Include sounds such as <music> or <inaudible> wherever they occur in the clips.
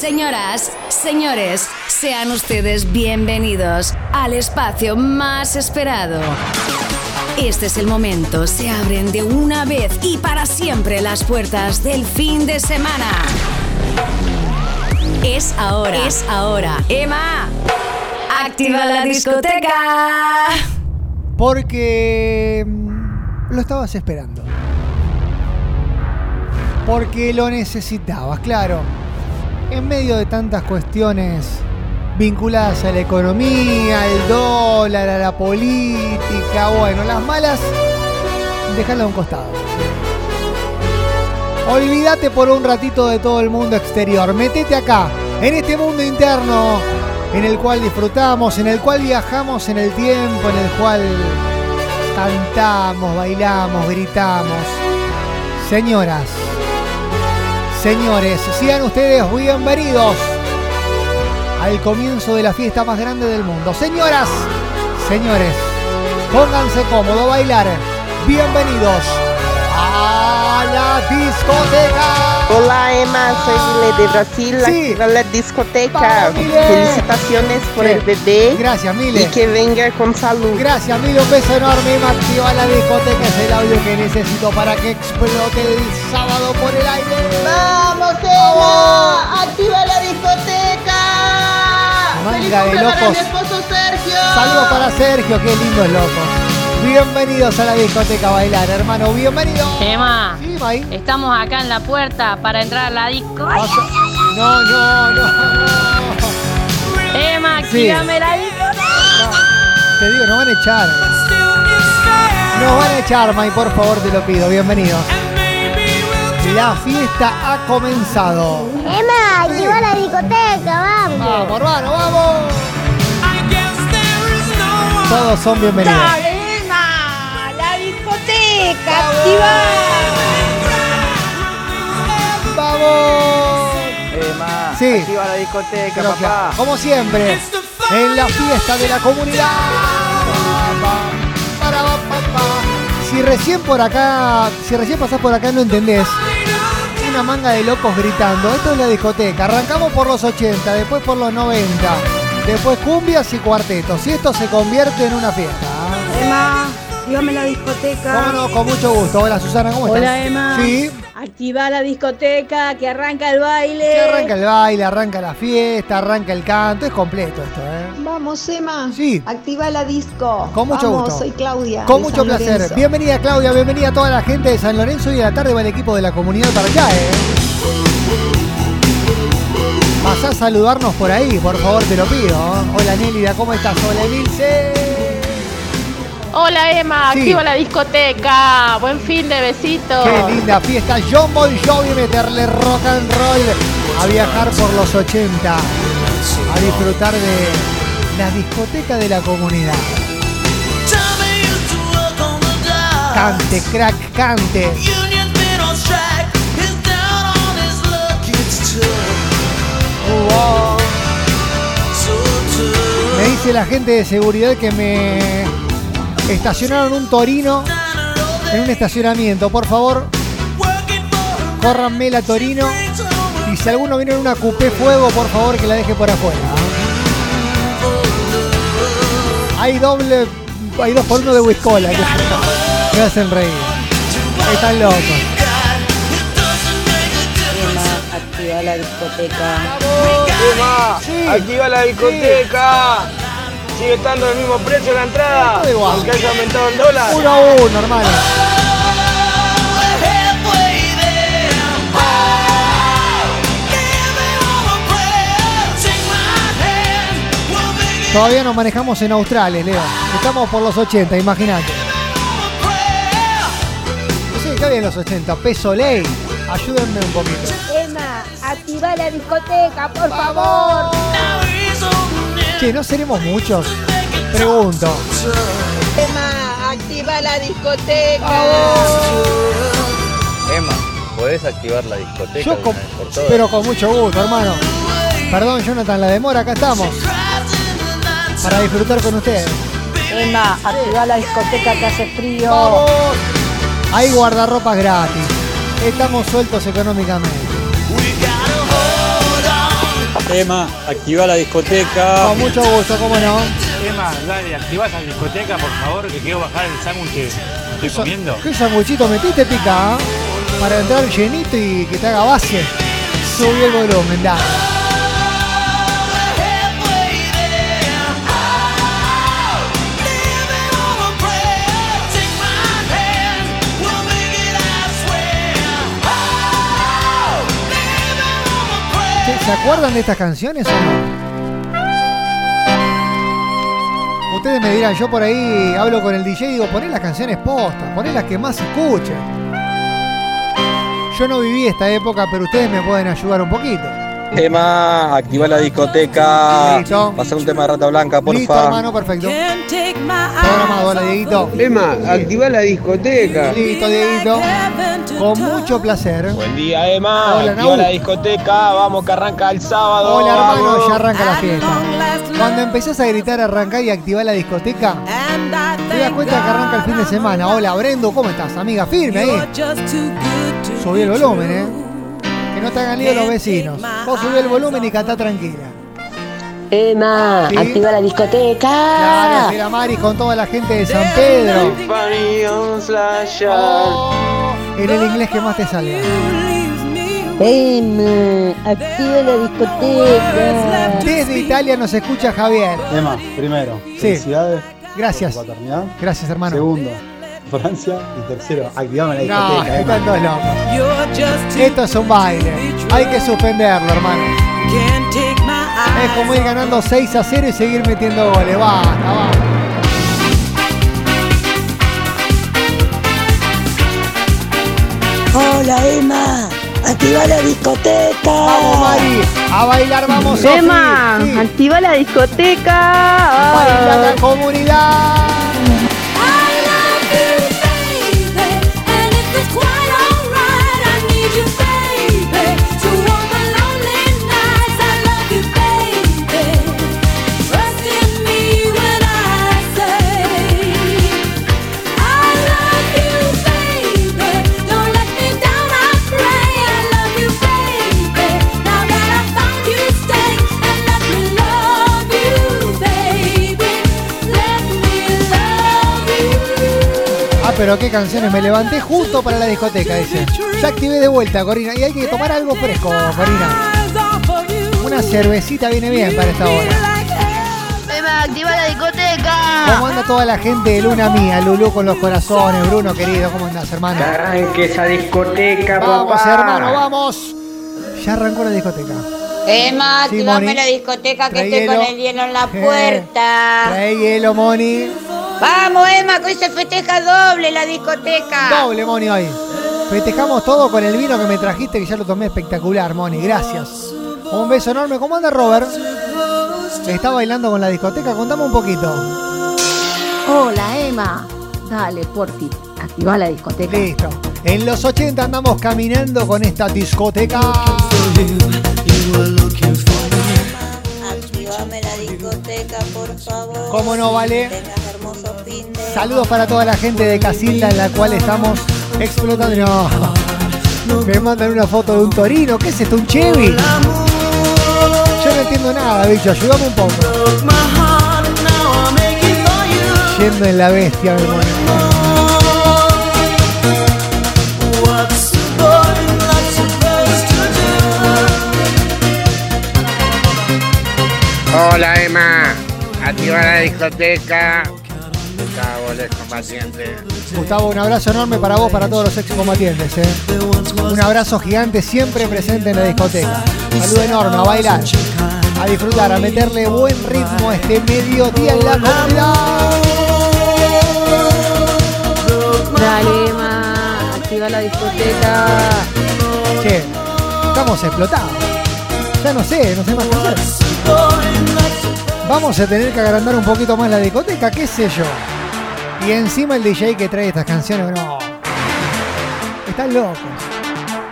Señoras, señores, sean ustedes bienvenidos al espacio más esperado. Este es el momento, se abren de una vez y para siempre las puertas del fin de semana. Es ahora, es ahora. Emma, activa la discoteca. Porque mm, lo estabas esperando. Porque lo necesitabas, claro. En medio de tantas cuestiones vinculadas a la economía, al dólar, a la política, bueno, las malas, déjala a un costado. Olvídate por un ratito de todo el mundo exterior. Metete acá, en este mundo interno, en el cual disfrutamos, en el cual viajamos en el tiempo, en el cual cantamos, bailamos, gritamos. Señoras, señores, sean ustedes bienvenidos al comienzo de la fiesta más grande del mundo. Señoras, señores, pónganse cómodos, bailar. Bienvenidos a la discoteca. Hola Emma, soy Mile de Brasil, Sí. activa la discoteca. Mile. Felicitaciones por Sí. el bebé Gracias, Mile. y que venga con salud. Gracias, Milo. Un beso enorme. Me activa la discoteca. Es el audio que necesito para que explote el sábado por el aire. ¡Vamos, Emma! ¡Activa la discoteca! Manga ¡Feliz de cumple para mi esposo Sergio! Saludos para Sergio. Qué lindo es loco. Bienvenidos a la discoteca a bailar, hermano. Bienvenido. Emma, Sí, May. estamos acá en la puerta para entrar a la disco. A- No, no, no. Emma, Sí. activame la disco. Te digo, nos van a echar. Nos van a echar, May, por favor, te lo pido. Bienvenidos. La fiesta ha comenzado. Emma, activa la discoteca, vamos. Vamos, hermano, vamos. Todos son bienvenidos. ¡Vamos! Emma, Sí. activa la discoteca, Creo que, papá. como siempre, en la fiesta de la comunidad. Si recién por acá, si recién pasás por acá no entendés, una manga de locos gritando. Esto es la discoteca. Arrancamos por los 80, después por los 90, después cumbias y cuartetos. Y esto se convierte en una fiesta. Emma, activame la discoteca. Cómo no, con mucho gusto. Hola Susana, ¿cómo estás? Hola, Emma. Sí. Activa la discoteca, que arranca el baile. Que arranca el baile, arranca la fiesta, arranca el canto. Es completo esto, ¿eh? Vamos, Emma. Sí. Activa la disco. Con mucho Vamos, gusto. soy Claudia. Con de mucho San placer. Lorenzo. Bienvenida Claudia, bienvenida a toda la gente de San Lorenzo y de la tarde va el equipo de la comunidad para allá, ¿eh? Vas a saludarnos por ahí, por favor, te lo pido. Hola Nélida, ¿cómo estás? Hola Emilce. Hola Emma, Sí. activa la discoteca. Buen fin de besitos. Qué linda fiesta. John Bon Jovi, meterle rock and roll. A viajar por los 80. A disfrutar de la discoteca de la comunidad. Cante, crack, cante. Me dice la gente de seguridad que me estacionaron un Torino en un estacionamiento. Por favor, córranme la Torino. Y si alguno viene en una coupé fuego, por favor que la deje por afuera. Hay doble, hay dos por uno de Wiscola que <laughs> me hacen reír. Están locos. Emma, activa la discoteca. Activa la discoteca. Sigue estando al mismo precio la entrada. Todo igual. Aunque haya aumentado el dólar. Uno a uno, hermano. Todavía nos manejamos en Australia, Leo. Estamos por los 80, imagínate. Sí, ¿qué había en los 80? Peso ley. Ayúdenme un poquito. Emma, activa la discoteca, por favor. Che, ¿no seremos muchos? Pregunto. Emma, activa la discoteca. Emma, ¿podés activar la discoteca Yo con- pero con mucho gusto, hermano. Perdón, Jonathan, la demora, acá estamos. Para disfrutar con ustedes. Emma, activa la discoteca que hace frío. ¡Vamos! Hay guardarropas gratis. Estamos sueltos económicamente. Emma, activa la discoteca. Con mucho gusto, cómo no. Emma, dale, activa esa discoteca, por favor, que quiero bajar el sándwich que estoy comiendo. ¿Qué sanguchito metiste, pica? ah? Para entrar llenito y que te haga base. Subí el volumen, dale. ¿Se acuerdan de estas canciones o no? Ustedes me dirán, yo por ahí hablo con el DJ y digo, poné las canciones postas, poné las que más escuchen. Yo no viví esta época, pero ustedes me pueden ayudar un poquito. Emma, activa la discoteca. Listo. Pasa un tema de rata blanca, Listo, porfa. hermano, perfecto. Programado, hola, Dieguito. Emma, activa la discoteca. Listo, Dieguito. Con mucho placer. Buen día, Emma. Hola, activa Nau. la discoteca. Vamos que arranca el sábado. Hola, hermano, Vamos. ya arranca la fiesta. Cuando empezás a gritar, arrancar y activar la discoteca, te das cuenta que arranca el fin de semana. Hola, Brendo, ¿cómo estás? Amiga, firme ahí. Subí el volumen, ¿eh? Que no te hagan lío los vecinos. Vos subí el volumen y cantá tranquila. Emma, Sí. activa la discoteca. Claro, mira Mari con toda la gente de San Pedro. Oh, en el inglés que más te salga. Emma, activa la discoteca. Desde Italia nos escucha Javier. Emma, primero, Sí. felicidades. Gracias. por tu paternidad. Gracias, hermano. Segundo, Francia. Y tercero, activame la No, discoteca. Emma. están todos locos. Esto es un baile. Hay que suspenderlo, hermano. Es como ir ganando 6 a 0 y seguir metiendo goles. Basta, basta. Hola Emma, activa la discoteca. Vamos, Mari. A bailar, vamos. Emma, Sí. activa la discoteca. Baila la comunidad. Pero qué canciones. Me levanté justo para la discoteca, dice. Ya activé de vuelta, Corina. Y hay que tomar algo fresco, Corina. Una cervecita viene bien para esta hora. Emma, activa la discoteca. ¿Cómo anda toda la gente de Luna Mía? Lulú con los corazones, Bruno querido, ¿cómo andás, hermano? Arranque esa discoteca, Vamos, papá. hermano, vamos. Ya arrancó la discoteca. Emma, activame la discoteca que Trae estoy con el hielo en la Eh, puerta. Trae hielo, Moni. Vamos, Emma, que hoy se festeja doble la discoteca. Doble, Moni, hoy. Festejamos todo con el vino que me trajiste, que ya lo tomé espectacular, Moni. Gracias. Un beso enorme. ¿Cómo anda Robert? ¿Está bailando con la discoteca? Contame un poquito. Hola Emma, dale, porfi, activa la discoteca. Listo. En los 80 andamos caminando con esta discoteca. Por favor. ¿Cómo no vale? Saludos para toda la gente de Casilda en la cual estamos explotando. No. Me mandan una foto de un torino. ¿Qué es esto? ¿Un Chevy? Yo no entiendo nada, bicho. Ayúdame un poco. Yendo en la bestia, mi hermano. Hola, Emma. Activa la discoteca. Gustavo, el combatiente. Gustavo, un abrazo enorme para vos, para todos los excombatientes. ¿eh? Un abrazo gigante siempre presente en la discoteca. Saludo enorme, a bailar, a disfrutar, a meterle buen ritmo a este mediodía en la comunidad. Dale, Emma, activa la discoteca. Che, estamos explotados. Ya no sé, no sé más qué hacer. Vamos a tener que agrandar un poquito más la discoteca, qué sé yo. Y encima el DJ que trae estas canciones, no. Están locos.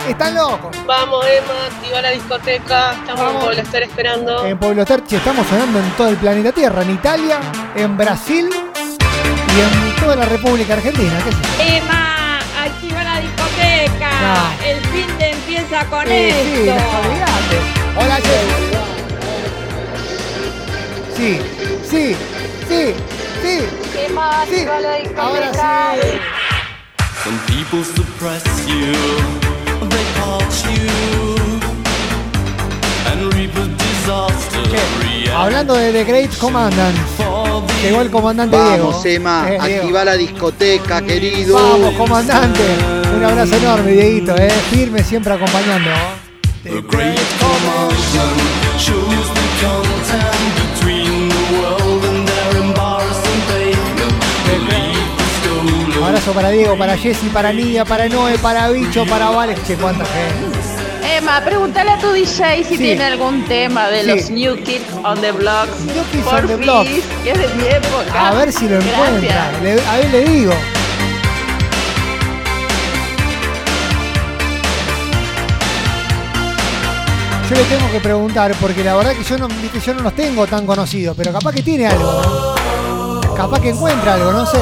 Están locos. Vamos, Emma, activa la discoteca. Estamos Vamos. por estar esperando. En Pueblo Terchi estamos sonando en todo el planeta Tierra, en Italia, en Brasil y en toda la República Argentina. ¿Qué sé yo? Emma, activa la discoteca. No. El fin de empieza con Sí, esto. Hola, che. Sí, sí, sí. Emma, Sí. activa la Ahora discoteca. sí. Some people suppress you, they haunt you, and reap a disaster. Hablando de The Great Commandant. Llegó el comandante Vamos, Diego. Emma, Eh, Diego. activa la discoteca, querido. Vamos, comandante. Un abrazo enorme, Dieguito, eh. Firme siempre acompañando. The great commotion shows the content between the world and their embarrassing pavement. Believe the stolen Abrazo para Diego, para Jessy, para Nidia, para Noé, para Bicho, para Vales. Che, cuánta gente. Emma, pregúntale a tu DJ si Sí. tiene algún tema de Sí. los New Kids on the Blocks. New Kids on the Blocks. que es de mi época. A ver si lo encuentra. Le- a ver, le digo. Yo le tengo que preguntar, porque la verdad que yo no, yo no los tengo tan conocidos, pero capaz que tiene algo, ¿no? Capaz que encuentra algo, no sé.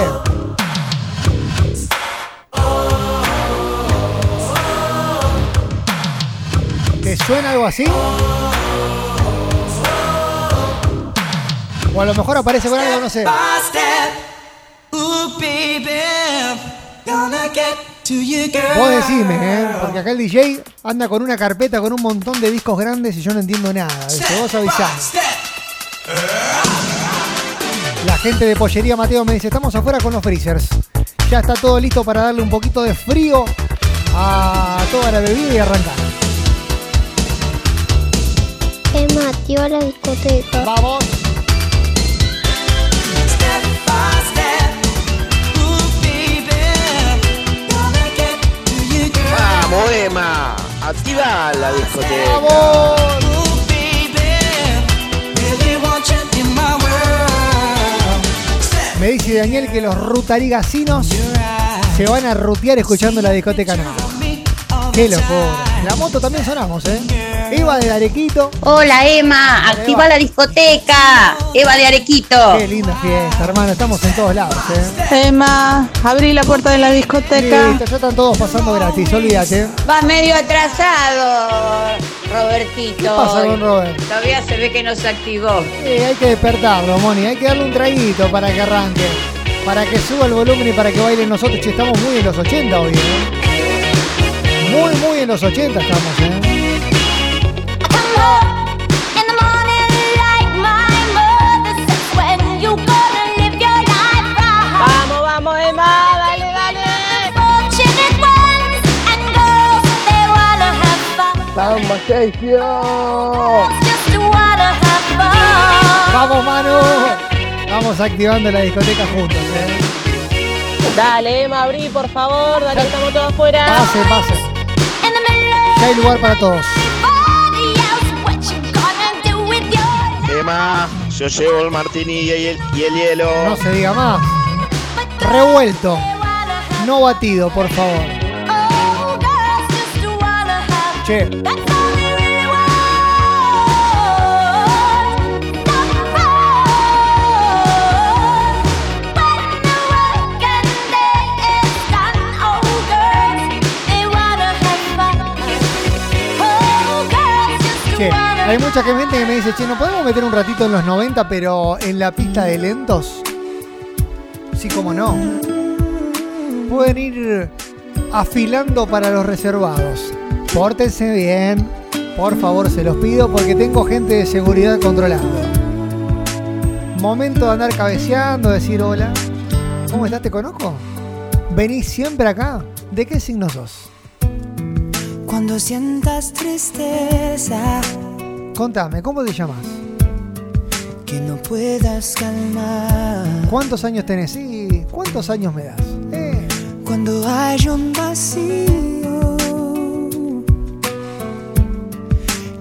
¿Te suena algo así? O a lo mejor aparece con algo, no sé. Vos decime, ¿eh? Porque acá el DJ anda con una carpeta con un montón de discos grandes y yo no entiendo nada. ¿viste? Vos avisame. La gente de Pollería Mateo me dice, estamos afuera con los freezers. Ya está todo listo para darle un poquito de frío a toda la bebida y arrancar. Emma, activa la discoteca. Vamos. Vamos, Emma. Activa la discoteca. Me dice Daniel que los rutarigasinos se van a rutear escuchando la discoteca nueva. Qué locura. La moto también sonamos, ¿eh? Eva de Arequito. Hola Emma, activa la discoteca. Eva de Arequito. Qué linda fiesta, hermano. Estamos en todos lados, ¿eh? Emma, abrí la puerta de la discoteca. Listo, ya están todos pasando gratis, olvídate. Vas medio atrasado, Robertito. ¿Qué pasa con Robert? Todavía se ve que no se activó. Sí, hay que despertarlo, Moni. Hay que darle un traguito para que arranque. Para que suba el volumen y para que bailen nosotros. Che, estamos muy en los 80 hoy, ¿eh? Muy, muy en los 80 estamos, ¿eh? Vamos, vamos, Emma, dale, dale. Vamos, Sergio. ¡Vamos, Manu! Vamos activando la discoteca juntos, ¿eh? Dale, Emma, abrí, por favor, dale, estamos todos afuera. Pase, pase. Ya hay lugar para todos. Emma, yo llevo el martini y el, y el hielo. No se diga más. Revuelto. No batido, por favor. Che. Hay mucha gente que me dice, che, ¿no podemos meter un ratito en los 90, pero en la pista de lentos? Sí, como no. Pueden ir afilando para los reservados. Pórtense bien, por favor, se los pido, porque tengo gente de seguridad controlando. Momento de andar cabeceando, decir hola. ¿Cómo estás? ¿Te conozco? ¿Venís siempre acá? ¿De qué signo sos? Cuando sientas tristeza Contame, ¿cómo te llamas? que no puedas calmar. ¿Cuántos años tenés? Sí, ¿cuántos años me das? Eh, Cuando hay un vacío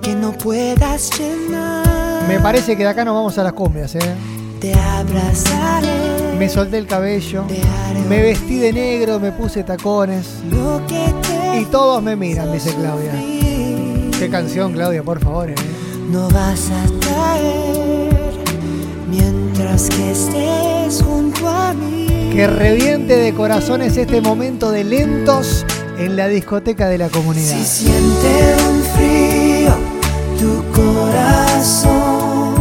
que no puedas llenar. me parece que de acá nos vamos a las cumbias, ¿eh? Te abrazaré. Me solté el cabello, me vestí de negro, me puse tacones Lo que te y todos me miran, dice Claudia. Qué canción, Claudia, por favor, ¿eh? No vas a traer mientras que estés junto a mí. Que reviente de corazones este momento de lentos en la discoteca de la comunidad. Si siente un frío tu corazón,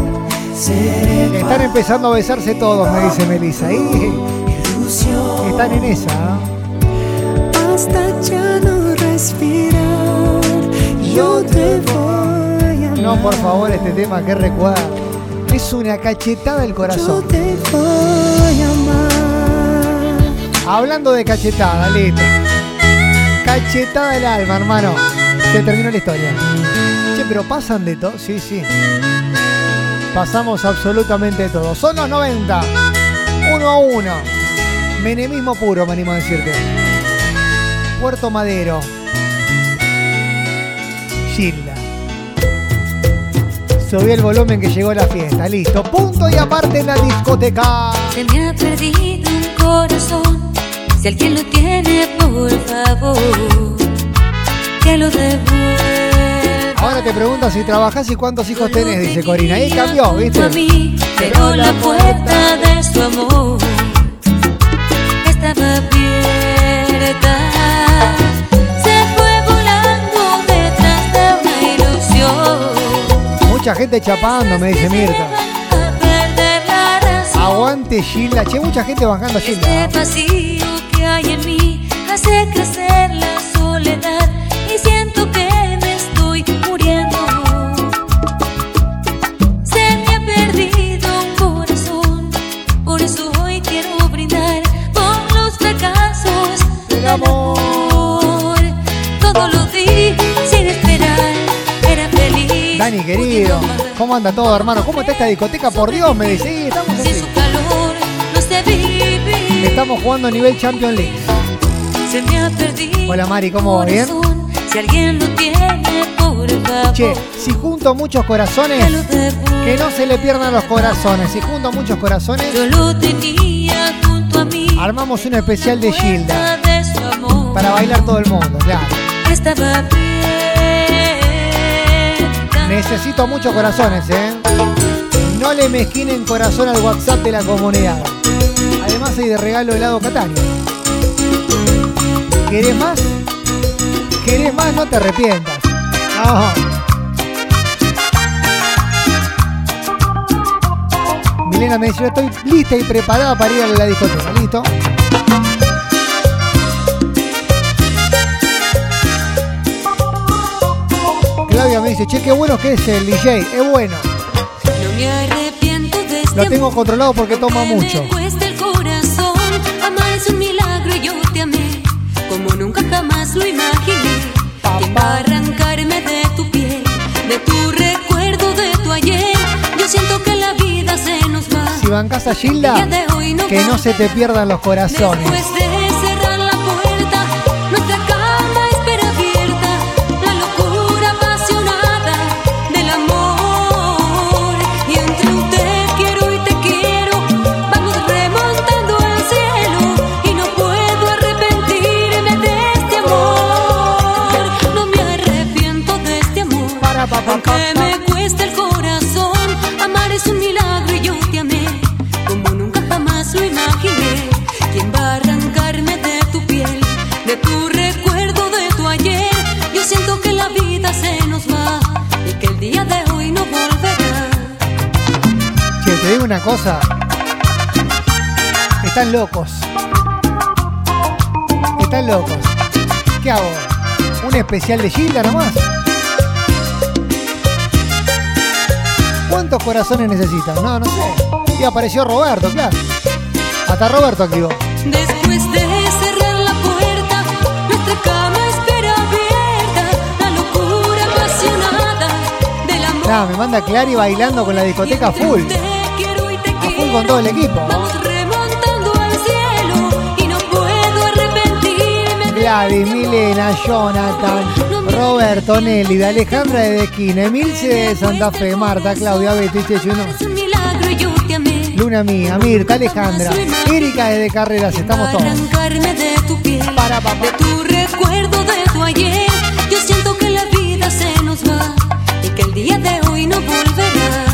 seré Están empezando a besarse todos, me dice Melissa. Y están en esa. ¿ah? Hasta ya no respirar, yo te voy. No, por favor, este tema que recuerda. Es una cachetada Yo corazón. te voy a amar. Hablando de cachetada, listo. Cachetada del alma, hermano. Se terminó la historia. Che, pero pasan de todo. Sí, sí. Pasamos absolutamente de todo. Son los 90. Uno a uno. Menemismo puro, me animo a decirte. Puerto Madero. Gilda. Subí el volumen que llegó la fiesta. Listo. Punto y aparte en la discoteca. Se me ha perdido un corazón. Si alguien lo tiene, por favor, que lo devuelva. Ahora te pregunto si trabajás y cuántos hijos tenés, dice Corina. Ahí cambió, ¿viste? a mí, pero la puerta de su amor estaba abierta. Mucha gente chapando, me dice Mirta. Aguante Gilda. Che, mucha gente bajando a Gilda. Este vacío que hay en mí hace crecer la soledad y siento que me estoy muriendo. Se me ha perdido un corazón, por eso hoy quiero brindar por los fracasos del amor. Dani, querido. ¿Cómo anda todo, hermano? ¿Cómo está esta discoteca? Por Dios, me dice. Sí, estamos así. jugando a nivel Champions League. Hola Mari, ¿cómo va? ¿Bien? corazón, Si alguien lo tiene, por favor. Che, si junto muchos corazones, que no se le pierdan los corazones. Si junto muchos corazones, Yo lo tenía junto a mí. armamos un especial de Gilda. Para bailar todo el mundo, claro. Estaba abierta. Necesito muchos corazones, ¿eh? No le mezquinen corazón al WhatsApp de la comunidad. Además hay de regalo helado Catania. ¿Querés más? ¿Querés más? No te arrepientas. No. Milena me dice, yo estoy lista y preparada para ir a la discoteca. ¿Listo? Claudia me dice, che, qué bueno que es el DJ. Es bueno. No me arrepiento de este Lo tengo controlado porque toma mucho. Me cuesta el corazón. Amar es un milagro yo te amé. Como nunca jamás lo imaginé. ¿Quién va a arrancarme de tu piel? De tu recuerdo, de tu ayer. Yo siento que la vida se nos va. Si bancas a Gilda, que no se te pierdan los corazones. Te digo una cosa. Están locos. Están locos. ¿Qué hago? ¿Un especial de Gilda nomás? ¿Cuántos corazones necesitan? No, no sé. Y apareció Roberto, claro. Hasta Roberto activó. Después de cerrar la puerta, nuestra cama espera abierta. La locura apasionada del amor. Nada, me manda Clary bailando con la discoteca full. Con todo el equipo. remontando al cielo y no puedo arrepentirme. Gladys, Milena, Jonathan, Roberto, Nelly, de Alejandra de Esquina, Emilce de Santa Fe, Marta, Claudia, Betty, Chechu, no. Es un milagro y yo te amé. Luna mía, Mirta, Alejandra, Erika desde Carreras, estamos todos. De tu piel, de tu recuerdo, de tu ayer. Yo siento que la vida se nos va y que el día de hoy no volverá.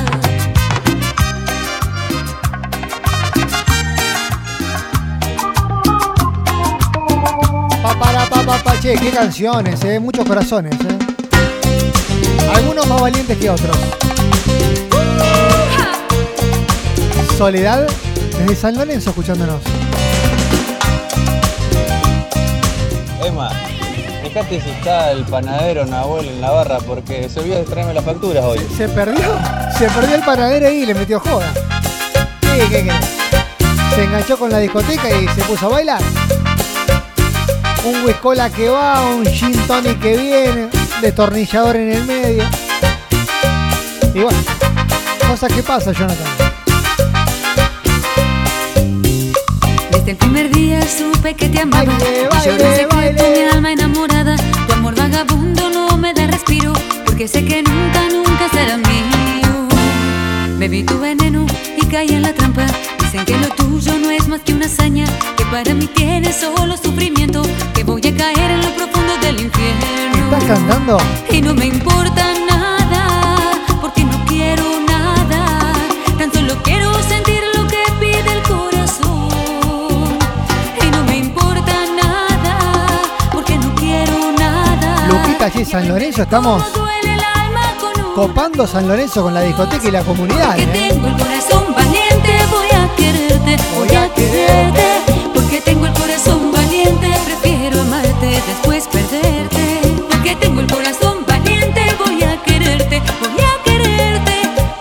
Pa, para, pa, pa, pa, che, qué canciones, eh, muchos corazones, eh. Algunos más valientes que otros. Soledad, desde San Lorenzo escuchándonos. Emma, fíjate si está el panadero Nahuel en la barra porque se olvidó de traerme las facturas hoy. ¿Se perdió? Se perdió el panadero ahí y le metió joda. ¿Qué, qué, qué? Se enganchó con la discoteca y se puso a bailar. Un whiskola que va, un gin tonic que viene, destornillador en el medio. Y bueno, cosas que pasan, Jonathan. Desde el primer día supe que te amaba. Baile, baile, en secreto, baile. mi alma enamorada. Tu amor vagabundo no me da respiro. Porque sé que nunca, nunca será mío. Bebí tu veneno y caí en la trampa. Dicen que lo tuyo no es más que una hazaña. Que para mí tiene solo sufrimiento. Que voy a caer en lo profundo del infierno. ¿Estás cantando? Y no me importa nada, porque no quiero nada. Tan solo quiero sentir lo que pide el corazón. Y no me importa nada, porque no quiero nada. Luquita allí San Lorenzo, estamos copando San Lorenzo con la discoteca y la comunidad. ¿eh? tengo el corazón voy a quererte. Porque tengo el corazón valiente, prefiero amarte después perderte. Porque tengo el corazón valiente, voy a quererte, voy a quererte.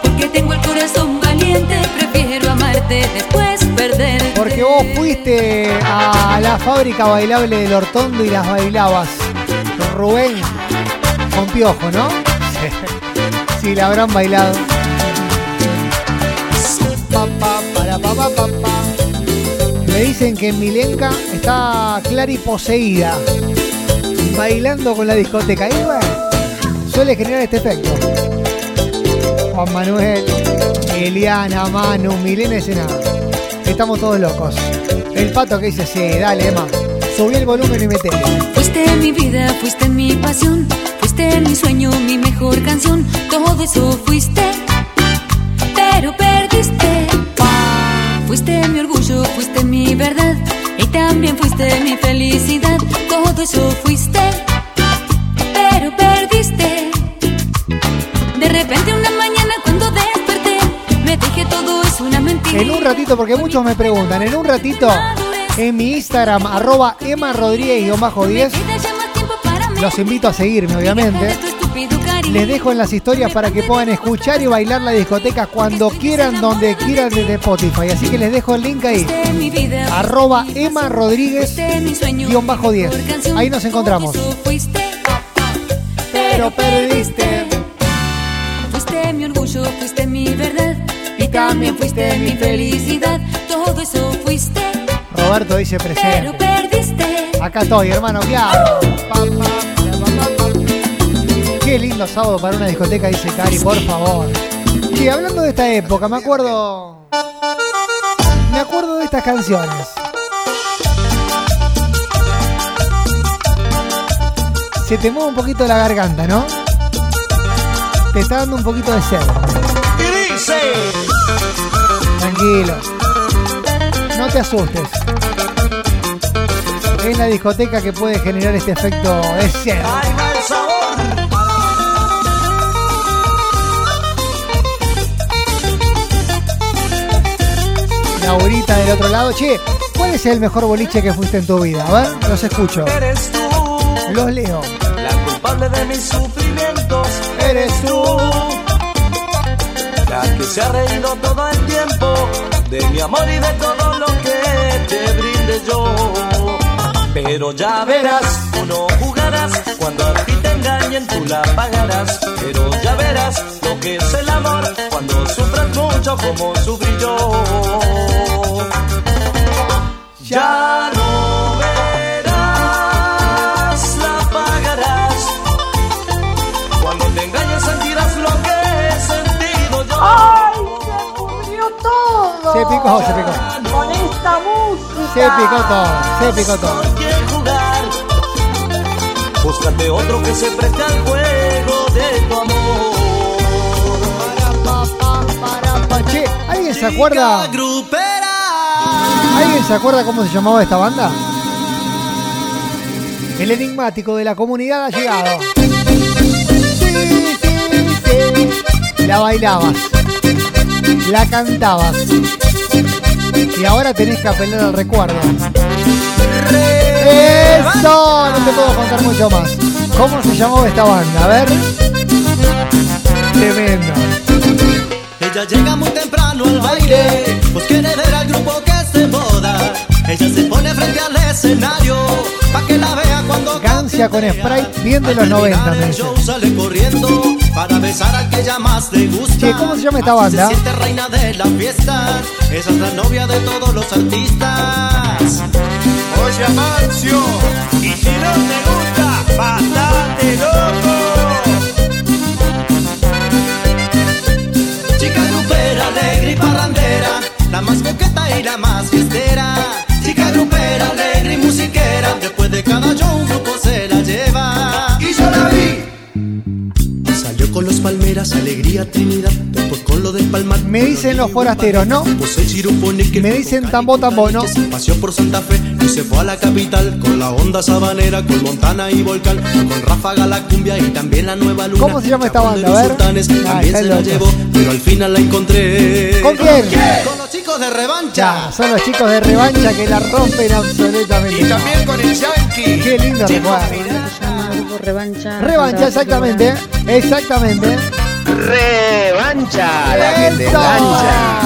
Porque tengo el corazón valiente, prefiero amarte después perderte. Porque vos fuiste a la fábrica bailable del Hortondo y las bailabas. Rubén con piojo, ¿no? <laughs> Sí, la habrán bailado. Me dicen que en Milenca está Clary poseída. Bailando con la discoteca. Y bueno, suele generar este efecto. Juan Manuel, Eliana, Manu, Milena Escenada. Estamos todos locos. El pato que dice, sí, dale, Emma. Subí el volumen y metele. Fuiste mi vida, fuiste mi pasión, fuiste mi sueño, mi mejor canción, todo eso fuiste, pero perdiste. Fuiste mi orgullo, fuiste mi verdad, y también fuiste mi felicidad, todo eso fuiste, pero perdiste. De repente una mañana cuando desperté, me dije todo es una mentira. En un ratito, porque muchos me preguntan, en un ratito, en mi Instagram, arroba Emma Rodríguez 10, los invito a seguirme, obviamente. Les dejo en las historias para que puedan escuchar y bailar la discoteca cuando quieran, donde quieran desde Spotify. Así que les dejo el link ahí. Arroba Emma Rodríguez guion bajo 10. mejor canción, Ahí nos encontramos. Pero perdiste. Fuiste mi orgullo, fuiste mi verdad y también fuiste mi felicidad. Todo eso fuiste, Roberto dice pero presente. perdiste. Acá estoy, hermano, claro. Qué lindo sábado para una discoteca, dice Cari, por favor. Sí, hablando de esta época, me acuerdo. Me acuerdo de estas canciones. Se te mueve un poquito la garganta, ¿no? Te está dando un poquito de sed. Tranquilo. No te asustes. Es la discoteca que puede generar este efecto de sed. Laurita del otro lado. Che, ¿cuál es el mejor boliche que fuiste en tu vida? A ver, los escucho. Eres tú, Los leo. la culpable de mis sufrimientos. Eres tú. La que se ha reído todo el tiempo de mi amor y de todo lo que te brinde yo. Pero ya verás, tú no jugarás cuando a ti te engañen, tú la pagarás. Pero ya verás lo que es el amor mucho como sufrí yo. Ya no verás, la pagarás. Cuando te engañes sentirás lo que he sentido yo. ¡Ay! Se pudrió todo. Se picó, se picó. Con esta música. Se picó todo, se picó todo. Por qué jugar. Búscate otro que se preste al juego de tu amor. Che, ¿alguien se acuerda? ¿Alguien se acuerda cómo se llamaba esta banda? El enigmático de la comunidad ha llegado. La bailabas. La cantabas. Y ahora tenés que apelar al recuerdo. ¡Eso! No te puedo contar mucho más. ¿Cómo se llamaba esta banda? A ver. Tremendo. Ella llega muy temprano al baile, pues quiere ver al grupo que se boda. Ella se pone frente al escenario, pa' que la vea cuando Gancia con Sprite viendo los 90, me el show sale corriendo para besar al que ella más le gusta. Che, ¿cómo se llama esta Así banda? Se siente reina de la fiesta, esa es la novia de todos los artistas. Oye, Amancio, y si no te gusta, bastante parrandera, la más coqueta y la más fiestera. Alegría, Trinidad, después con lo del palmar. Me dicen los forasteros, ¿no? Me dicen tambo tambo, ¿no? Paseó por Santa Fe y se fue a la capital con la onda sabanera, con Montana y Volcán, con Ráfaga la cumbia y también la nueva luna. ¿Cómo se llama esta banda? A ver. sultanes, Ah, también se la llevó, pero al final la encontré. ¿Con quién? Con los chicos de revancha. Ya, son los chicos de revancha que la rompen absolutamente. Y también con el Yankee. Qué lindo recuerdo. Revancha. Revancha, exactamente. Exactamente. Revancha, la que te engancha.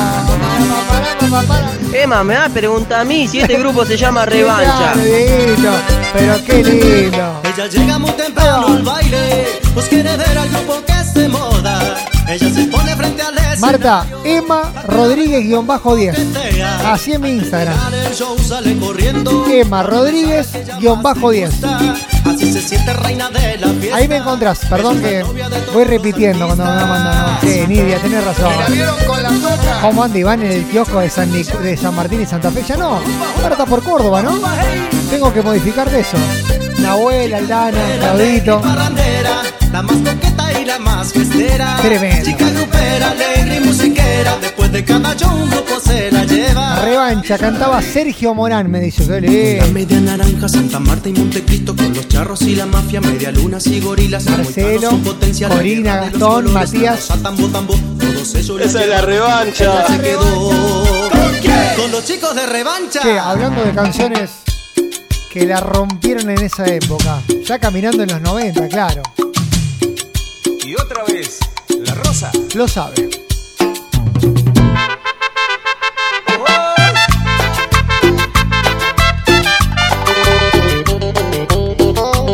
Emma, me da pregunta a mí si este grupo se llama Revancha. Lindo, pero qué lindo. Ella llega muy temprano al baile, pues quiere ver al grupo que se moda. Ella se pone. Marta, Emma Rodríguez-10. Así en mi Instagram. Emma Rodríguez-10. Así se siente reina de la fiesta. Ahí me encontrás. Perdón que voy repitiendo cuando me mandan. Sí, Nidia, tenés razón. ¿Cómo anda Iván en el kiosco de San, Nic- de San Martín y Santa Fe? Ya no. Ahora está por Córdoba, ¿no? Tengo que modificar de eso. Nahuel, Aldana, Claudito. La más coqueta y la más fiestera. Tremendo. Chica grupera, alegre y musiquera. Después de cada show un grupo se la lleva. Revancha, cantaba Sergio Morán, me dice. Qué La media naranja, Santa Marta y Montecristo con los charros y la mafia, media lunas y gorilas. Marcelo, Corina, Gastón, colores, Matías. tambo, tambo, todos ellos Esa es la revancha. Se quedó con los chicos de revancha. Che, hablando de canciones que la rompieron en esa época. Ya caminando en los 90, claro. Y otra vez, la rosa. Lo sabe.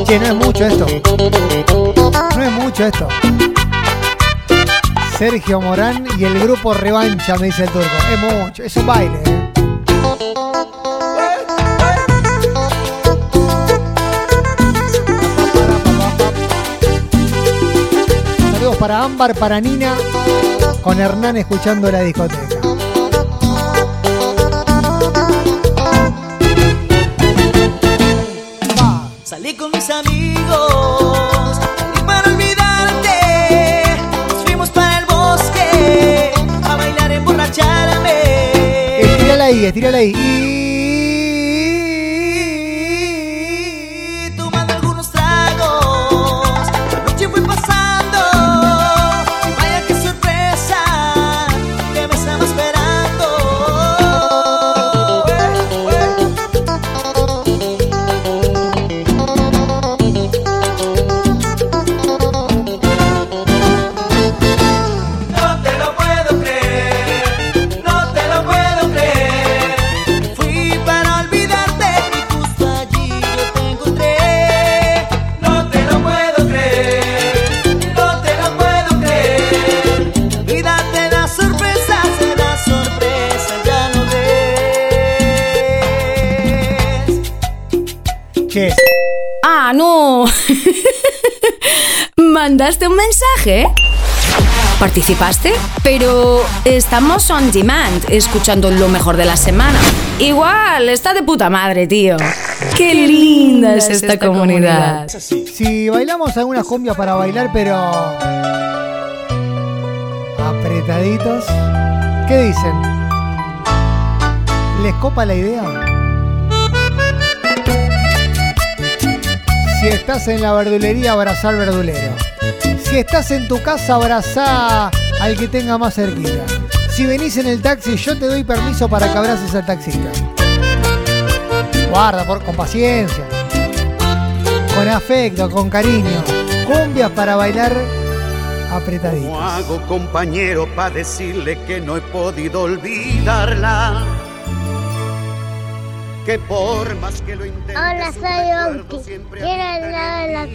Che, no es mucho esto. No es mucho esto. Sergio Morán y el grupo Revancha, me dice el turco. Es mucho, es un baile. ¿eh? Para Ámbar, para Nina, con Hernán escuchando la discoteca. Salí con mis amigos y para olvidarte nos fuimos para el bosque a bailar, emborracharme. Estírala ahí, estírala ahí. ¿Mandaste un mensaje? ¿Participaste? Pero estamos on demand, escuchando lo mejor de la semana. Igual, está de puta madre, tío. Qué linda es esta comunidad. si bailamos algunas cumbias para bailar, pero. apretaditos. ¿Qué dicen? ¿Les copa la idea? Si estás en la verdulería, abrazá al verdulero. Si estás en tu casa, abrazá al que tenga más cerquita. si venís en el taxi, yo te doy permiso para que abraces al taxista. Guarda, por, con paciencia. Con afecto, con cariño. Cumbias para bailar apretaditas. ¿Cómo hago, compañero, para decirle que no he podido olvidarla? Que por más que lo intente. Hola, soy Onki. Quiero el lado de la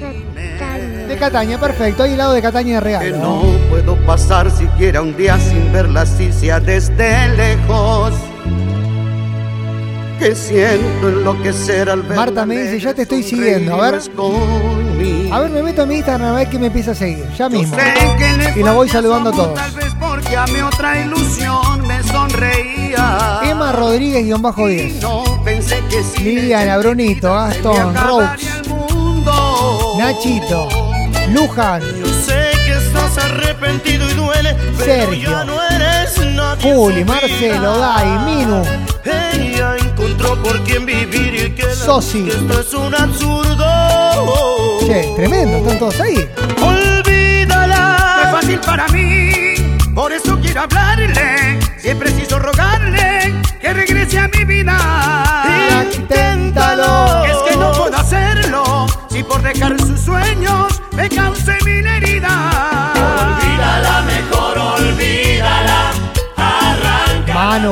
Cataña. De Cataña, perfecto. Hay helado de Cataña de Que no puedo pasar siquiera un día sin verla así sea desde lejos. Que siento enloquecer al ver. Marta me dice, ya te estoy siguiendo. A ver. A ver, me meto en mi Instagram a ver que me empieza a seguir. Ya mismo. Y lo voy saludando a todos. Tal vez porque a mi otra ilusión me sonreía. Emma Rodríguez, guion bajo 10. No pensé que si Liliana, Brunito, Gastón, Raux, Nachito, Luján, Sé que estás arrepentido y duele, pero Sergio, ya no eres nadie. Juli, Marcelo. Dai, Minu, Ella encontró por quién vivir y que Sosi. esto es un absurdo. Che, tremendo, están todos ahí. Olvídala. No es fácil para mí, por eso quiero hablarle.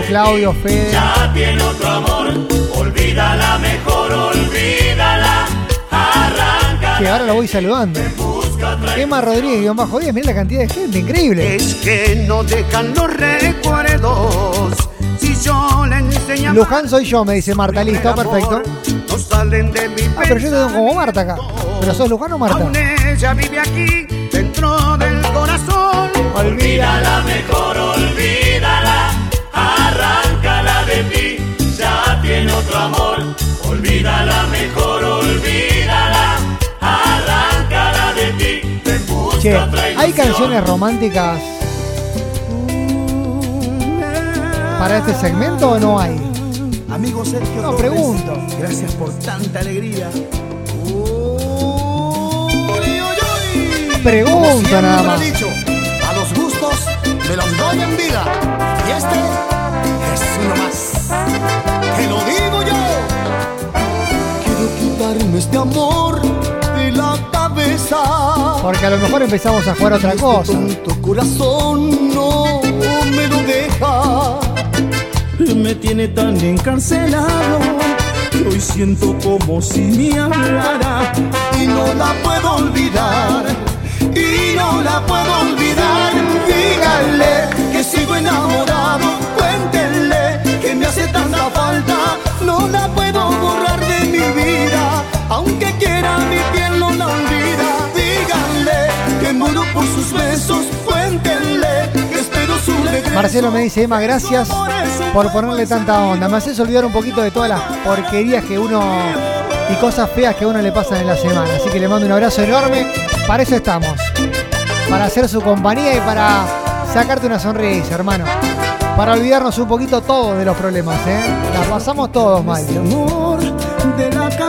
Claudio, Fede. Ya tiene otro amor. Olvídala mejor, olvídala. Arranca. Que ahora lo voy saludando. Emma Rodríguez, guion bajo 10. Mirá la cantidad de gente, increíble. Es que no dejan los recuerdos. Si yo le enseñaba Luján soy yo, me dice Marta. Listo, perfecto. no salen de mi Ah, pero yo te tengo como Marta acá. ¿Pero sos Luján o Marta? Aún ella vive aquí, dentro del corazón. Olvídala mejor, olvídala. Ti. Ya tiene otro amor. Olvídala mejor, olvídala. Arráncala de ti. Te busca Che, ¿hay canciones románticas para este segmento o no hay? Amigo Sergio No, Torres, pregunto. Gracias por tanta alegría. Siempre nada más. dicho, me los doy en vida. Y este es uno más. Te lo digo yo. Quiero quitarme este amor de la cabeza. Porque a lo mejor empezamos a jugar otra cosa. Tu corazón no me lo deja. Me tiene tan encarcelado que hoy siento como si me hablara. Y no la puedo olvidar. Y no la puedo olvidar. Enamorado. Cuéntenle que me hace tanta falta. No la puedo borrar de mi vida. Aunque quiera mi piel no la olvida. Díganle que muero por sus besos. Cuéntenle que espero su regreso. Marcelo me dice, Emma, gracias por ponerle tanta onda. Me haces olvidar un poquito de todas las porquerías que uno y cosas feas que a uno le pasan en la semana. Así que le mando un abrazo enorme. Para eso estamos. Para hacer su compañía y para sacarte una sonrisa, hermano. Para olvidarnos un poquito todos de los problemas, ¿eh? Las pasamos todos mal.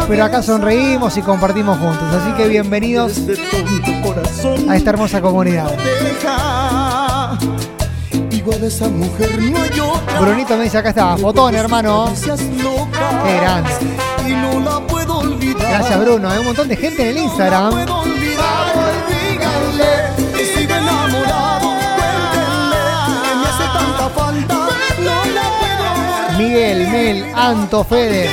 Pero acá sonreímos y compartimos juntos. Así que bienvenidos a esta hermosa comunidad. Brunito me dice, acá está, fotón, hermano. Qué grande. La. Gracias, Bruno. Hay un montón de gente en el Instagram. Miguel, Mel, Anto, Fede.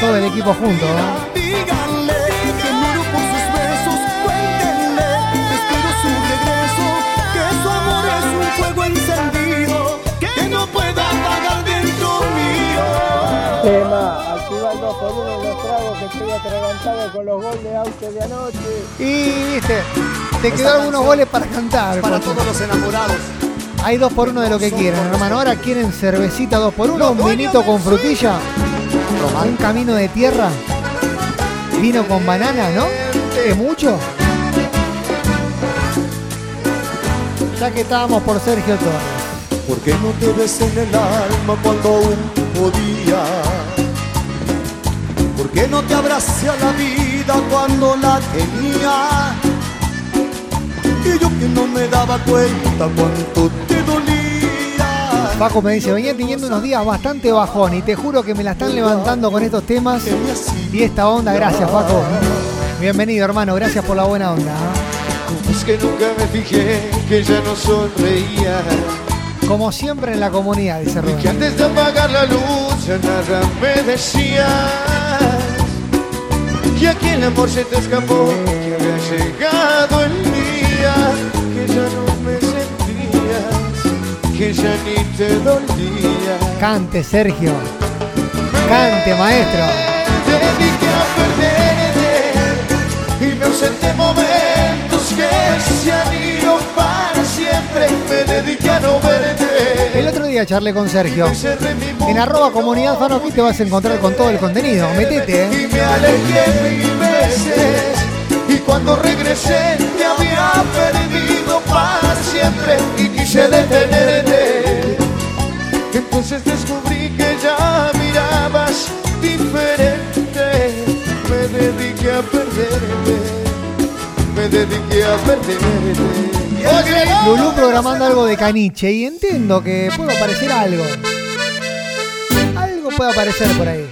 Todo el equipo junto. ¿no? Díganle que muero por sus besos. Cuéntenle que espero su regreso. Que su amor es un fuego encendido. Que no pueda apagar dentro mío. Tema, activa el 2 por 1 en los tragos que estoy atragantado con los goles de auto de anoche. Y viste, te quedó algunos goles para cantar. Para todos los enamorados. Hay dos por uno de lo que quieran, hermano. Ahora quieren cervecita dos por uno, un vinito con frutilla, un camino de tierra, vino con banana, ¿no? ¿Es mucho? Ya que estábamos por Sergio Torres. ¿Por qué no te ves en el alma cuando aún podía? ¿Por qué no te abracé a la vida cuando la tenía? Y yo que no me daba cuenta cuánto te dolía. Paco me dice, venía teniendo unos días bastante bajón y te juro que me la están levantando con estos temas y esta onda. Gracias, Paco. Bienvenido, hermano. Gracias por la buena onda. ¿eh? Es que nunca me fijé que ya no sonreía. Como siempre en la comunidad, dice Que Rubén. antes de apagar la luz ya nada me decías Que aquí el amor se te escapó Que había llegado el día Que ya no me sentías Que ya ni te dolía Cante, Sergio. Cante, maestro. Te dediqué a perderte Y me ausenté momentos que se han ido para siempre Me dediqué a no verte El otro día charlé con Sergio. En arroba comunidad fan aquí te vas a encontrar con todo el contenido. Metete, Y ¿eh? me alejé mil veces Y cuando regresé te había perdido para siempre Y quise detenerte Entonces descubrí que ya mirabas diferente Me dediqué a perderte Me dediqué a perderte Lulú programando algo de caniche y entiendo que puede aparecer algo. Algo puede aparecer por ahí.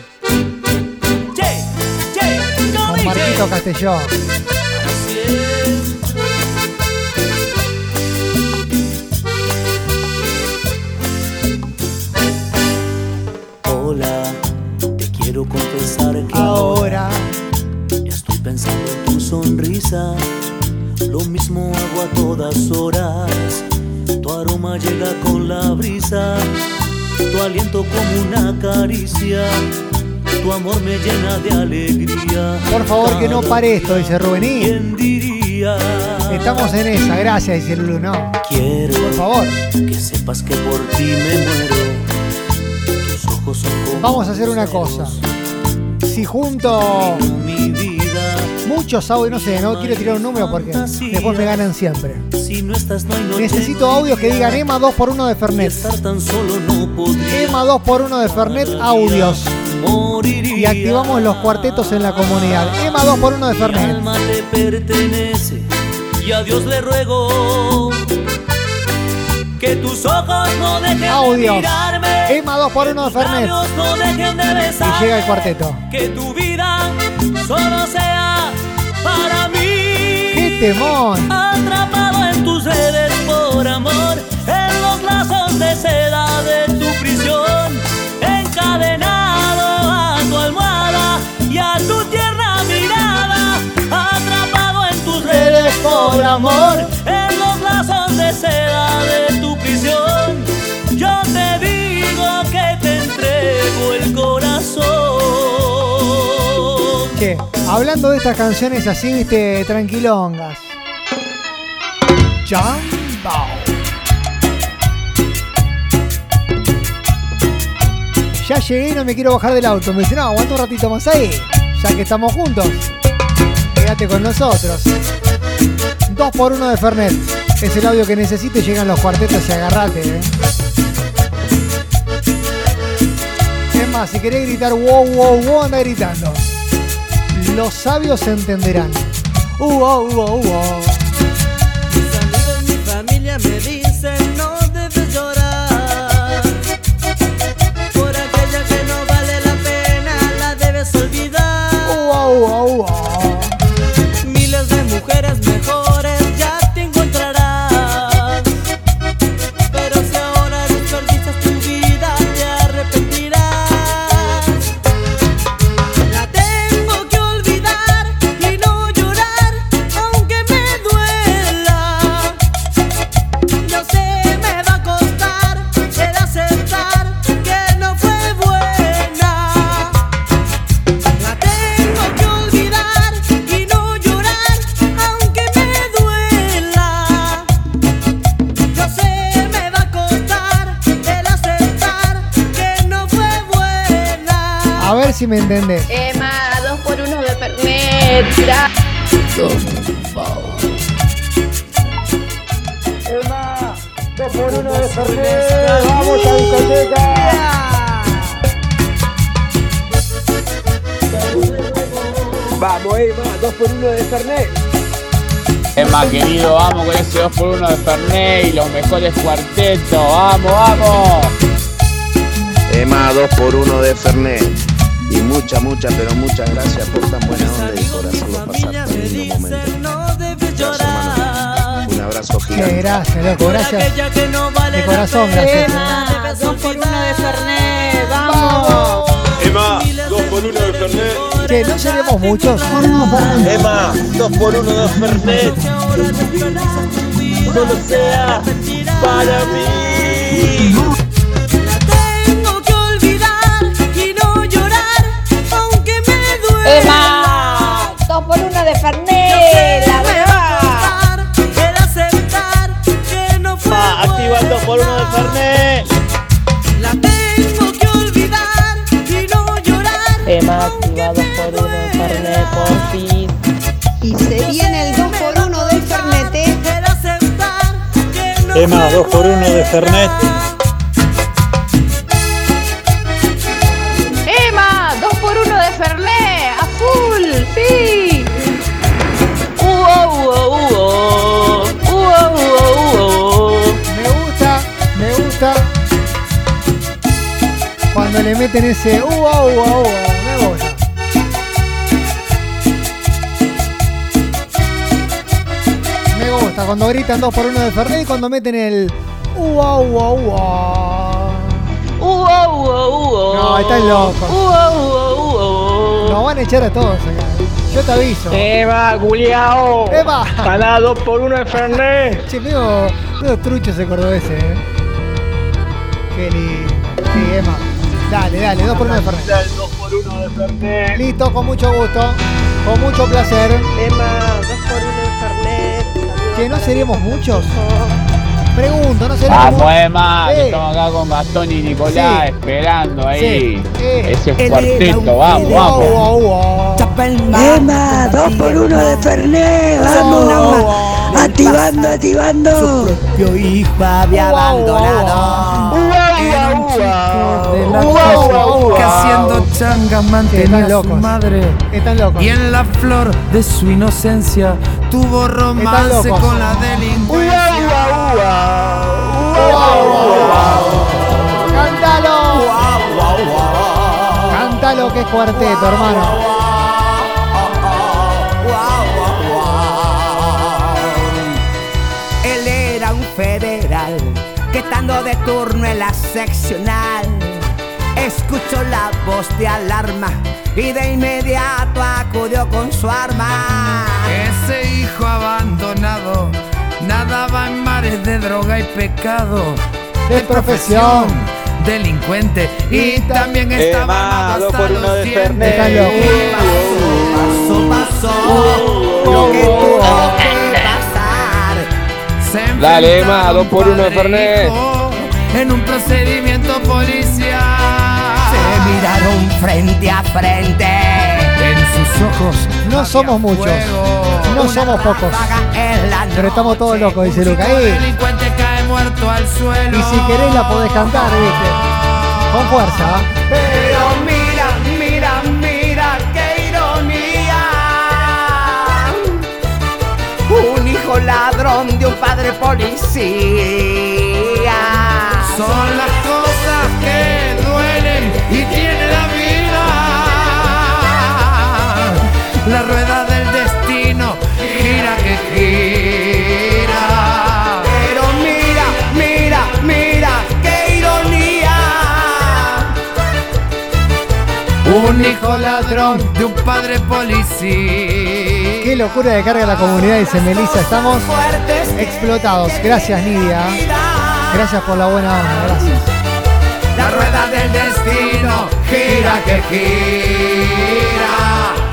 Con Marquito Castellón. Quiero confesar que Ahora estoy pensando en tu sonrisa. Lo mismo hago a todas horas. Tu aroma llega con la brisa. Tu aliento como una caricia. Tu amor me llena de alegría. Por favor, que no pare esto, dice Rubenín. ¿Quién diría? Estamos en esa, gracias, dice Lulu, no. Quiero Por favor, que sepas que por ti me muero. Ojos son como vamos a hacer una cosa. Si junto mi vida. muchos audios, no sé, no quiero tirar un número porque después me ganan siempre. Si no estás, no hay noche Necesito audios que digan EMA 2x1 de Fernet. EMA 2x1 de Fernet, audios. Y activamos los cuartetos en la comunidad. EMA 2x1 de Mi Fernet. alma te pertenece y a Dios le ruego que tus ojos no dejen de mirarme, EMA 2x1 de Fernet. no dejen de Y besarme, llega el cuarteto. que tu vida solo sea para mí. ¡Qué temón! Atrapado en tus redes por amor, en los lazos de seda de tu prisión, encadenado a tu almohada y a tu tierna mirada, atrapado en tus redes por amor, Che, hablando de estas canciones así, viste, tranquilongas. Jumbo. Ya llegué y no me quiero bajar del auto. Me dice, no, aguanta un ratito más ahí. Ya que estamos juntos. Quédate con nosotros. Dos por uno de Fernet. Es el audio que necesito y llegan los cuartetos y agarrate, eh. Es más, si querés gritar wow, wow, wow, anda gritando. Los sabios entenderán. Si me entendés. Emma, dos por uno de Fernet. Emma, dos por uno de Fernet. Vamos a discoteca. Vamos, Emma, dos por uno de Fernet. Emma, querido, vamos con ese 2x1 de Fernet y los mejores cuartetos. Vamos, vamos. Emma, 2 por 1 de Fernet. Y muchas, muchas, pero muchas gracias por tan buena onda y por hacerlo pasar tan lindo momento. Un abrazo Qué gigante. gracias, loco, gracias. De corazón, gracias. <laughs> Emma, dos por uno de Fernet, vamos. Emma, 2 por 1 de Fernet. Que no seremos muchos. Emma, 2 por 1 de Fernet. Solo sea para mí. Emma, dos por uno de Fernet, la verdad. El aceptar que no fue Emma, activa el 2 por 1 de Fernet. La tengo que olvidar y no llorar. Emma, activa 2 por 1 de Fernet, porfis. Y se viene el 2 por 1 del Fernet. El aceptar que no Emma, 2 por 1 de Fernet. Le meten ese uh, uh, uh, uh, me gusta. Me gusta cuando gritan 2 por 1 de Fernet y cuando meten el uh, uh, uh, uh. Uo, uo, uo. No, están locos. Uo, uo, uo. Nos van a echar a todos acá. Yo te aviso. Eva, Guliao. Eva. 2 por 1 de Fernet. Che, medio, medio trucho ese cordobés, eh. Qué lindo. Sí, Emma. Dale, dale, 2 por 1 de Fernet. El 2 por 1 de Fernet. Listo, con mucho gusto. Con mucho placer. Emma, 2 por 1 de Fernet. Saludos Que no mi muchos. Pregunto, ¿no seremos Vamos, muchos? Emma, que Sí. estamos acá con Gastón y Nicolás Sí. esperando ahí. Sí. Eh. Ese cuarteto, vamos, vamos. Uh, uh, uh. Emma, 2 por 1 de Fernet, vamos. Activando, activando. Yo hijo había abandonado. De la calle haciendo changas mantenía a su madre. Están locos. Y en la flor de su inocencia tuvo romance con la delincuencia. Cántalo. Cántalo que es cuarteto, hermano. De turno en la seccional escuchó la voz de alarma y de inmediato acudió con su arma. Ese hijo abandonado nadaba en mares de droga y pecado. De profesión. Delincuente y también estaba Emma, armado 2 hasta por 1 los de locos. Paso, pasó lo que tuvo que pasar. Se Dale, dos por uno de Fernet. En un procedimiento policial. Se miraron frente a frente. En sus ojos No somos muchos. No somos pocos. Pero estamos todos locos, dice Luca. Delincuente cae muerto al suelo. Y si querés la podés cantar, viste. Con fuerza. Pero mira, mira, mira, qué ironía. Un hijo ladrón de un padre policía. Son las cosas que duelen y tiene la vida. La rueda del destino gira que gira. Pero mira, mira, mira, qué ironía. Un hijo ladrón de un padre policía. Qué locura de carga la comunidad, dice Melissa. Estamos explotados. Gracias, Nidia. Gracias por la buena onda. Gracias. La rueda del destino gira que gira.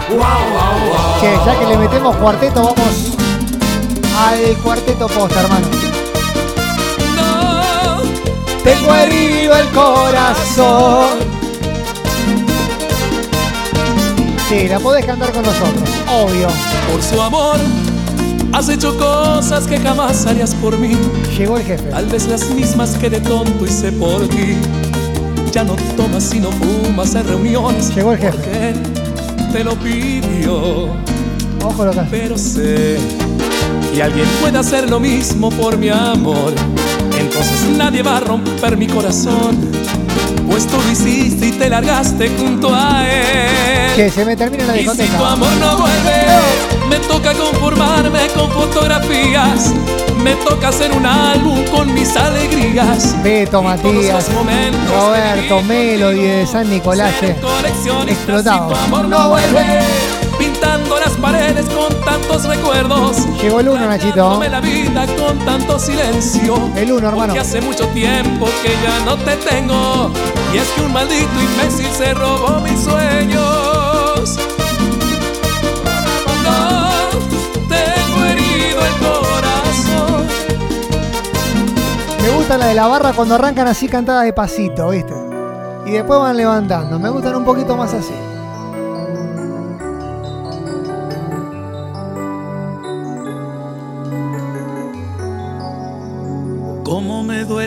Wow, wow, wow. Che, ya que le metemos cuarteto, vamos al cuarteto posta, hermano. Tengo herido el corazón. Sí, la podés cantar con nosotros, obvio. Por su amor, has hecho cosas que jamás harías por mí. Llegó el jefe. Tal vez las mismas que de tonto hice por ti. Ya no tomas y no fumas en reuniones. Llegó el jefe. Porque te lo pidió. Ojo lo que. Pero sé y alguien puede hacer lo mismo por mi amor, entonces nadie va a romper mi corazón. Pues tú lo hiciste y te largaste junto a él. Che, se me termina la Y si discoteca. tu amor no vuelve, me toca conformarme con fotografías. Me toca hacer un álbum con mis alegrías. Beto, Matías, Roberto, Melody de San Nicolás. Explotado. si tu amor no vuelve. Pintando las paredes con tantos recuerdos. Llegó el uno, Nachito. La vida con tanto silencio. El uno, hermano. Porque hace mucho tiempo que ya no te tengo. Y es que un maldito imbécil se robó mis sueños. No, tengo herido el corazón. Me gusta la de la barra cuando arrancan así cantadas de pasito, ¿viste? Y después van levantando. Me gustan un poquito más así.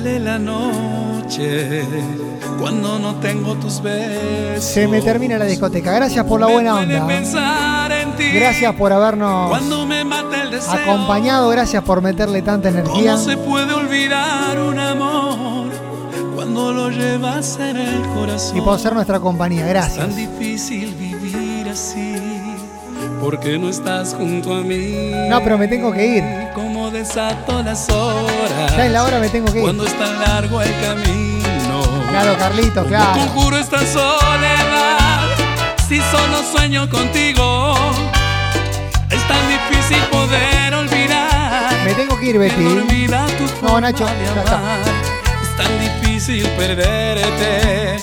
Duele la noche cuando no tengo tus besos. Se me termina la discoteca. Gracias por la buena onda. ti Gracias por habernos acompañado. Gracias por meterle tanta energía. ¿Cómo se puede olvidar un amor cuando lo llevas en el corazón? Y por ser nuestra compañía. Gracias. tan difícil vivir así porque no estás junto a mí. No, pero me tengo que ir. Como desato las horas. Ya es la hora, me tengo que ir. Cuando es tan largo el camino. Claro, Carlito, claro. Conjuro esta soledad. Si solo sueño contigo. Es tan difícil poder olvidar. Me tengo que ir, Betty. Tu No, forma Nacho, ya está. Es tan difícil perderte.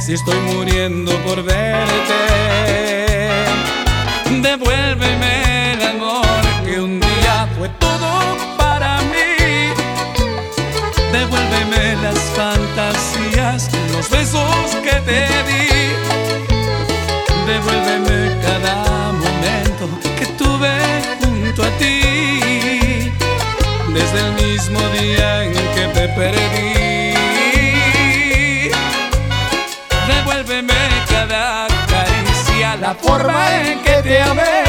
Si estoy muriendo por verte. Devuélveme el amor que un día fue todo para mí. Devuélveme las fantasías, los besos que te di. Devuélveme cada momento que tuve junto a ti. Desde el mismo día en que te perdí. Devuélveme cada la forma en que te amé.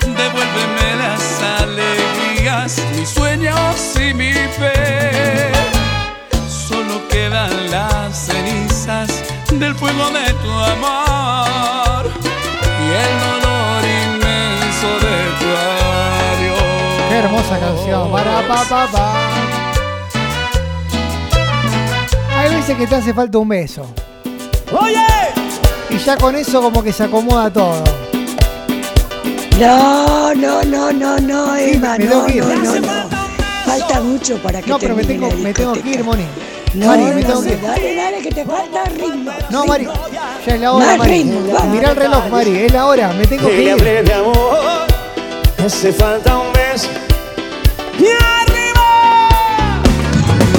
Devuélveme las alegrías, mis sueños y mi fe. Solo quedan las cenizas del fuego de tu amor y el dolor inmenso de tu adiós. Qué hermosa canción. Para, pa, pa, pa. Hay veces que te hace falta un beso. ¡Oye! Ya con eso como que se acomoda todo. No, no, no, no, no, Sí, Emma, me tengo no, que ir. no, no, no. Falta mucho para que No, pero me tengo, me tengo que ir, Moni. No, Mari, no, me tengo no, que ir. dale, dale, que te falta ritmo. No, Mari. Ya es la hora, Más Mari. ritmo, vamos. Mirá el reloj, Mari. Es la hora. Me tengo Que ir. hablé de amor, hace falta un mes.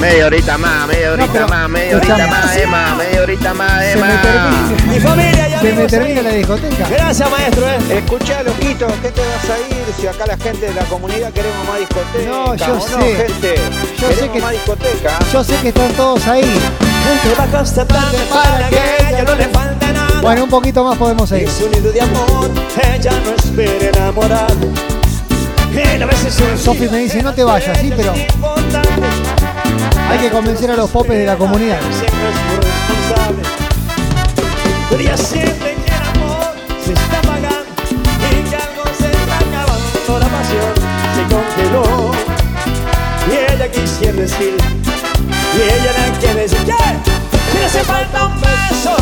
Media horita más, media horita más, media horita más, Emma, media horita más, Se Emma. me Mi familia ya se me termina la discoteca. Gracias, maestro. ¿eh? Escuchá, loquito, ¿qué te vas a ir? Si acá la gente de la comunidad queremos más discoteca. No, yo ¿o sé. gente? Yo queremos sé que- más discoteca. Yo sé que están todos ahí. Va para que no le falta nada. Bueno, un poquito más podemos seguir. Es un nido de amor, ella no espera enamorar. Él a veces es Sofi me dice, no te vayas, sí, pero hay que convencer a los popes de la comunidad. Siempre es responsable. Que el amor se está apagando y que se está acabando. La pasión se congeló y ella quisiera decir y ella la quiere decir que le hace falta un beso,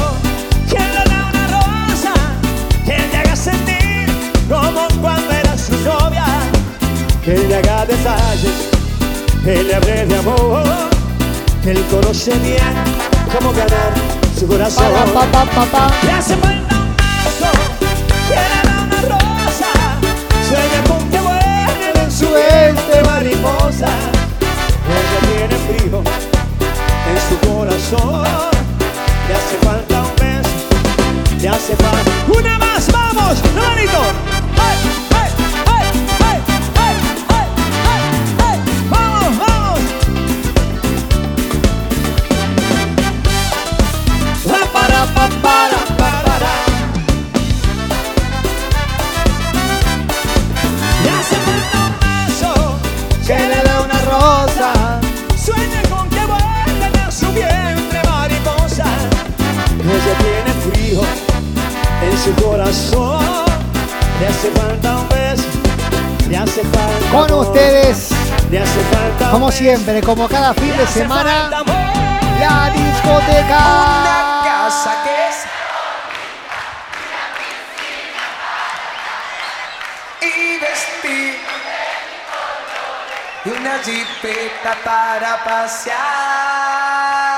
que le dé una rosa, que le haga sentir como cuando era su novia, que le haga detalles, que le hable de amor, él conoce bien cómo ganar su corazón. Pa, pa, pa. Le hace falta un beso, da una rosa, sueña con que vuelve en su mente mariposa. Ella tiene frío en su corazón, le hace falta un beso, le hace falta una más, vamos. ¡Ay, Le hace falta un beso. Llénele una rosa. Sueñe con que vuelven a su vientre mariposa. No se tiene frío en su corazón. Le hace falta un beso. Le hace falta. Con ustedes. Le hace falta un beso. Como siempre, como cada fin de semana. La discoteca es y vestir y una jipeta para pasear.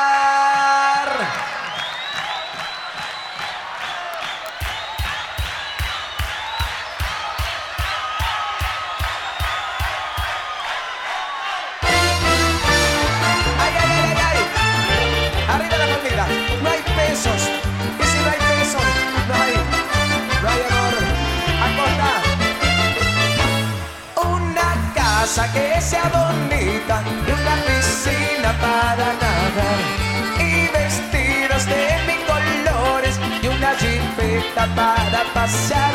Casa que sea bonita y una piscina para nadar. Y vestidos de mil colores y una jipeta para pasear.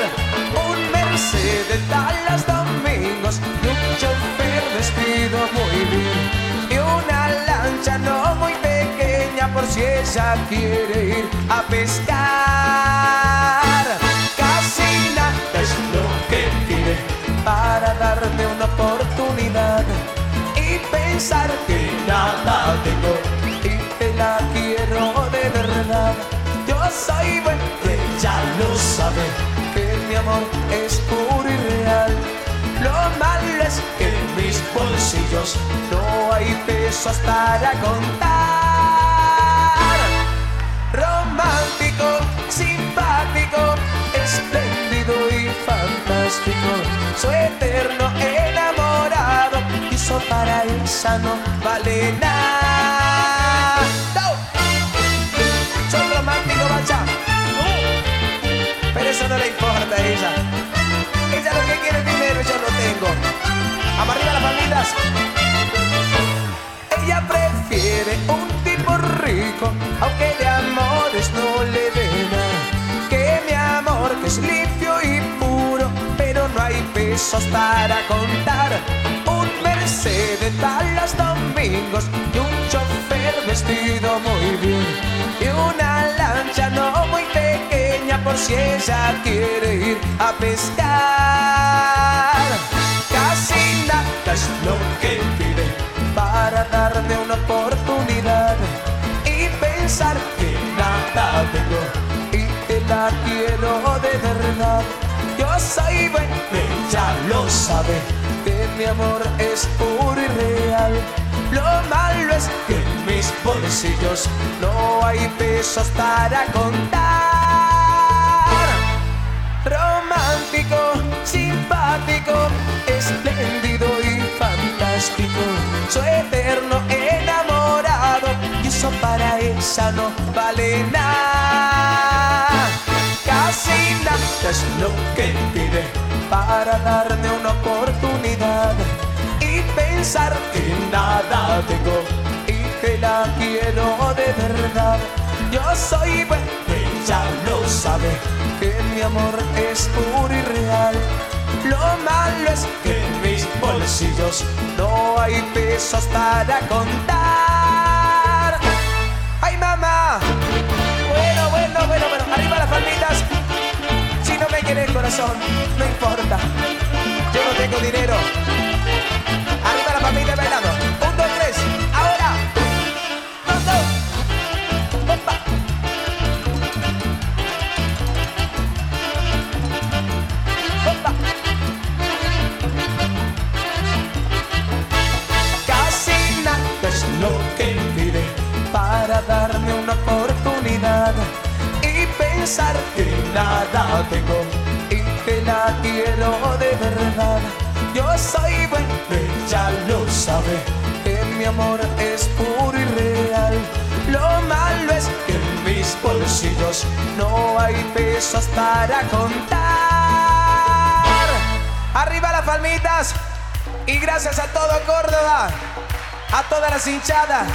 Un Mercedes Dallas domingos y un chofer vestido muy bien. Y una lancha no muy pequeña por si ella quiere ir a pescar. Casi nada es lo que pide para darme una oportunidad pensar que nada tengo y te la quiero de verdad. Yo soy bueno, ella lo sabe, que mi amor es puro y real. Lo malo es que en mis bolsillos no hay pesos para contar. Romántico, simpático, espléndido y fantástico. Soy eterno eso para esa no vale nada. ¡No! Soy romántico, bacha. Pero eso no le importa a ella. Ella lo que quiere es dinero, yo lo tengo. Vamos arriba las palmitas. Ella prefiere un tipo rico, aunque de amores no le dé nada. Que mi amor, que es limpio y puro, pero no hay pesos para contar. Un Mercedes Dallas domingos y un chofer vestido muy bien. Y una lancha no muy pequeña por si ella quiere ir a pescar. Casi nada es lo que pide para darme una oportunidad y pensar que nada tengo y que la quiero de verdad. Yo soy bueno, ella lo sabe, que mi amor es puro y real. Lo malo es que en mis bolsillos no hay pesos para contar romántico, simpático, espléndido y fantástico. Soy eterno enamorado y eso para esa no vale nada. Casi nada es lo que pide para darme una oportunidad y pensar que nada tengo y que la quiero de verdad. Yo soy bueno, ella lo sabe, que mi amor es puro y real. Lo malo es que en mis bolsillos no hay pesos para contar. Quiere el corazón, no importa. Yo no tengo dinero. Arriba la palmita bailando. Un, dos, tres. Ahora. Dos. Opa. Opa. Casi nada es lo que pide para darme una oportunidad y pensar que nada tengo que la quiero de verdad. Yo soy bueno, ella lo sabe, que mi amor es puro y real. Lo malo es que en mis bolsillos no hay pesos para contar. Arriba las palmitas y gracias a todo Córdoba, a todas las hinchadas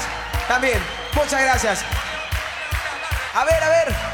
también. Muchas gracias. A ver, a ver.